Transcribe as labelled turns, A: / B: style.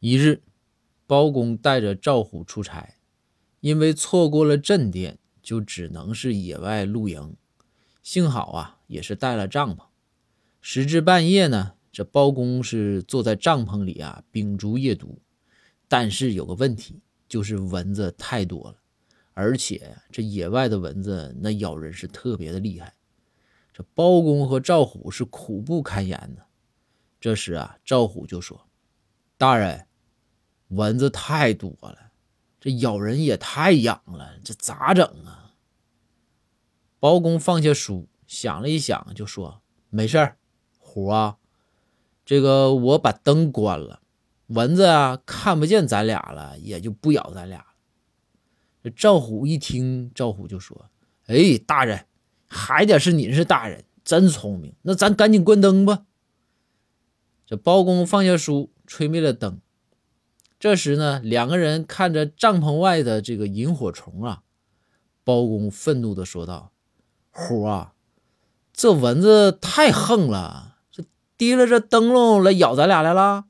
A: 一日，包公带着赵虎出差，因为错过了镇店，就只能是野外露营。幸好啊，也是带了帐篷。时至半夜呢，这包公是坐在帐篷里啊，秉烛夜读。但是有个问题，就是蚊子太多了，而且这野外的蚊子那咬人是特别的厉害。这包公和赵虎是苦不堪言的。这时啊，赵虎就说：“大人，蚊子太多了，这咬人也太痒了，这咋整啊？”包公放下书，想了一想，就说：“没事儿，虎啊，这个我把灯关了。”蚊子啊，看不见咱俩了，也就不咬咱俩了。这赵虎一听，赵虎就说：“哎，大人，还得是您是大人，真聪明。那咱赶紧关灯吧。”这包公放下书，吹灭了灯。这时呢，两个人看着帐篷外的这个萤火虫啊，包公愤怒的说道：“虎啊，这蚊子太横了，这提了这灯笼来咬咱俩来了。”